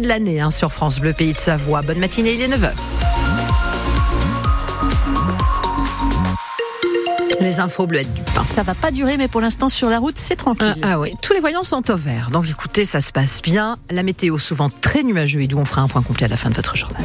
de l'année hein, sur France Bleu Pays de Savoie. Bonne matinée, il est 9h. Les infos bleuettes du pain. Ça va pas durer, mais pour l'instant sur la route, c'est tranquille. Ah, ah oui, tous les voyants sont au vert. Donc écoutez, ça se passe bien. La météo souvent très nuageux et d'où on fera un point complet à la fin de votre journal.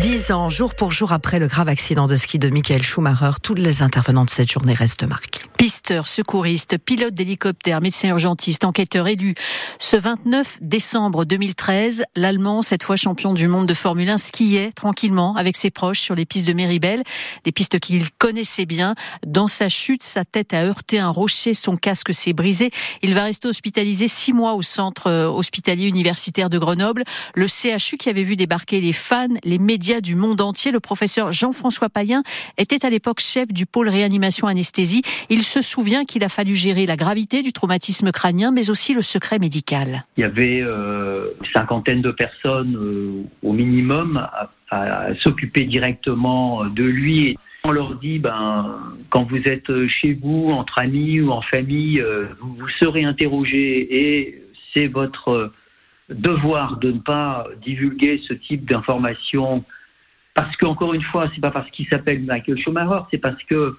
Dix ans, jour pour jour après le grave accident de ski de Michael Schumacher, tous les intervenants de cette journée restent marqués. Pisteurs, secouristes, pilotes d'hélicoptères, médecins urgentistes, enquêteurs élus. Ce 29 décembre 2013, l'Allemand, cette fois champion du monde de Formule 1, skiait tranquillement avec ses proches sur les pistes de Méribel, des pistes qu'il connaissait bien. Dans sa chute, sa tête a heurté un rocher, son casque s'est brisé. Il va rester hospitalisé six mois au centre euh, hospitalier universitaire de Grenoble. Le CHU qui avait vu débarquer les fans, les médias du monde entier, le professeur Jean-François Payen était à l'époque chef du pôle réanimation anesthésie. Se souvient qu'il a fallu gérer la gravité du traumatisme crânien, mais aussi le secret médical. Il y avait euh, une cinquantaine de personnes euh, au minimum à, s'occuper directement de lui. On leur dit, ben, quand vous êtes chez vous, entre amis ou en famille, euh, vous, vous serez interrogé et c'est votre devoir de ne pas divulguer ce type d'informations parce qu'encore une fois, c'est pas parce qu'il s'appelle Michael Schumacher, c'est parce que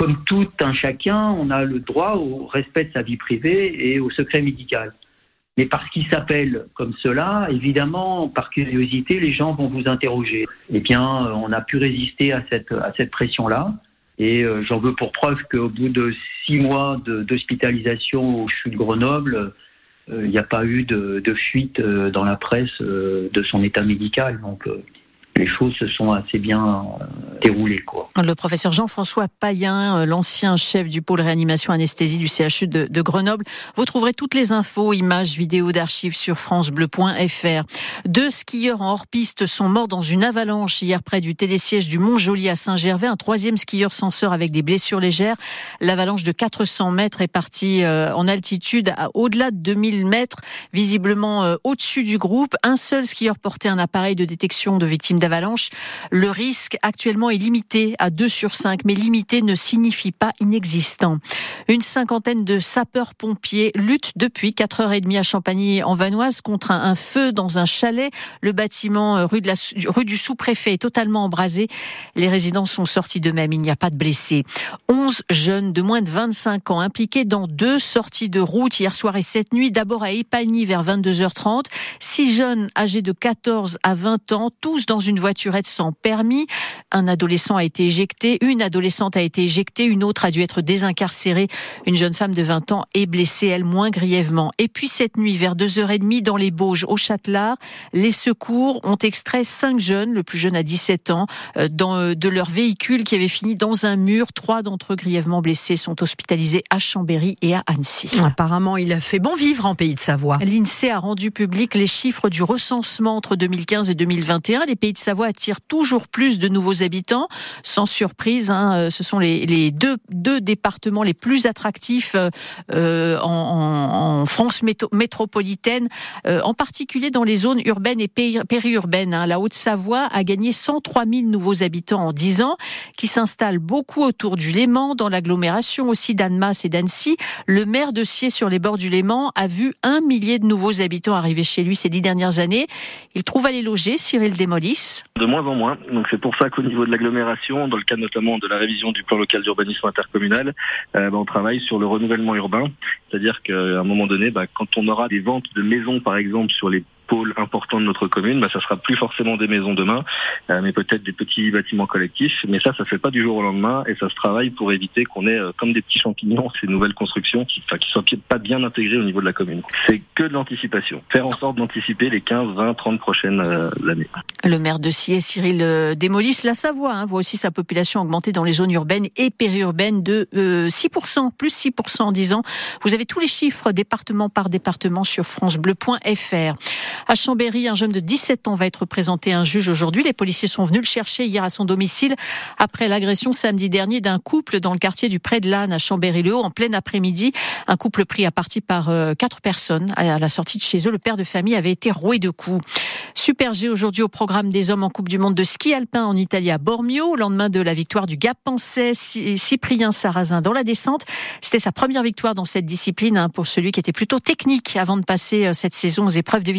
comme tout un chacun, on a le droit au respect de sa vie privée et au secret médical. Mais parce qu'il s'appelle comme cela, évidemment, par curiosité, les gens vont vous interroger. Eh bien, on a pu résister à cette, pression-là. Et euh, j'en veux pour preuve qu'au bout de six mois d'hospitalisation au CHU de Grenoble, euh, il n'y a pas eu de, fuite euh, dans la presse euh, de son état médical. Donc, euh, les choses se sont assez bien euh, déroulées. Quoi. Le professeur Jean-François Payen, euh, l'ancien chef du pôle réanimation anesthésie du CHU de, Grenoble. Vous trouverez toutes les infos, images, vidéos d'archives sur francebleu.fr. Deux skieurs en hors-piste sont morts dans une avalanche hier près du télésiège du Mont-Joli à Saint-Gervais. Un troisième skieur s'en sort avec des blessures légères. L'avalanche de 400 mètres est partie euh, en altitude à au-delà de 2000 mètres, visiblement au-dessus du groupe. Un seul skieur portait un appareil de détection de victimes d'avalanche. Le risque actuellement est limité à 2 sur 5, mais limité ne signifie pas inexistant. Une cinquantaine de sapeurs-pompiers luttent depuis 4h30 à Champagny-en-Vanoise contre un, feu dans un chalet. Le bâtiment euh, rue, de la, rue du sous-préfet est totalement embrasé. Les résidents sont sortis d'eux-mêmes, il n'y a pas de blessés. 11 jeunes de moins de 25 ans impliqués dans deux sorties de route hier soir et cette nuit. D'abord à Épagny vers 22h30. Six jeunes âgés de 14 à 20 ans, tous dans une voiturette sans permis. Un adolescent a été éjecté, une adolescente a été éjectée, une autre a dû être désincarcérée. Une jeune femme de 20 ans est blessée, elle moins grièvement. Et puis cette nuit, vers 2h30, dans les Bauges, au Châtelard, les secours ont extrait cinq jeunes, le plus jeune à 17 ans, euh, dans, euh, de leur véhicule qui avait fini dans un mur. Trois d'entre eux grièvement blessés sont hospitalisés à Chambéry et à Annecy. Apparemment, il a fait bon vivre en Pays de Savoie. L'INSEE a rendu public les chiffres du recensement entre 2015 et 2021. Les Pays de Savoie attire toujours plus de nouveaux habitants. Sans surprise, hein, euh, ce sont les, deux, départements les plus attractifs euh, en, en, France métropolitaine, euh, en particulier dans les zones urbaines et périurbaines. Hein. La Haute-Savoie a gagné 103 000 nouveaux habitants en 10 ans, qui s'installent beaucoup autour du Léman, dans l'agglomération aussi d'Annemasse et d'Annecy. Le maire de Sier, sur les bords du Léman, a vu un millier de nouveaux habitants arriver chez lui ces dix dernières années. Il trouve à les loger, Cyril De moins en moins. Donc c'est pour ça qu'au niveau de l'agglomération, dans le cadre notamment de la révision du plan local d'urbanisme intercommunal, euh, bah, on travaille sur le renouvellement urbain. C'est-à-dire qu'à un moment donné, bah, quand on aura des ventes de maisons, par exemple, sur les pôle important de notre commune, bah, ça sera plus forcément des maisons demain, euh, mais peut-être des petits bâtiments collectifs. Mais ça, ça se fait pas du jour au lendemain et ça se travaille pour éviter qu'on ait euh, comme des petits champignons ces nouvelles constructions qui, qui soient pas bien intégrées au niveau de la commune. C'est que de l'anticipation. Faire en sorte d'anticiper les 15, 20, 30 prochaines euh, années. Le maire de Sier, Cyril euh, Desmolis, la Savoie, hein, voit aussi sa population augmenter dans les zones urbaines et périurbaines de euh, 6%, plus 6% en 10 ans. Vous avez tous les chiffres département par département sur francebleu.fr. À Chambéry, un jeune de 17 ans va être présenté à un juge aujourd'hui. Les policiers sont venus le chercher hier à son domicile après l'agression samedi dernier d'un couple dans le quartier du Pré de l'Anne à Chambéry-le-Haut en plein après-midi. Un couple pris à partie par euh, quatre personnes. À la sortie de chez eux, le père de famille avait été roué de coups. Super G aujourd'hui au programme des hommes en Coupe du Monde de ski alpin en Italie à Bormio, au lendemain de la victoire du Gap-Pensais, Cyprien Sarrazin dans la descente. C'était sa première victoire dans cette discipline hein, pour celui qui était plutôt technique avant de passer euh, cette saison aux épreuves de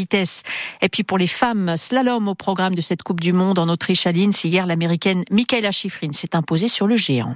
Et puis pour les femmes, slalom au programme de cette Coupe du Monde en Autriche à Linz, hier l'américaine Michaela Schifrin s'est imposée sur le géant.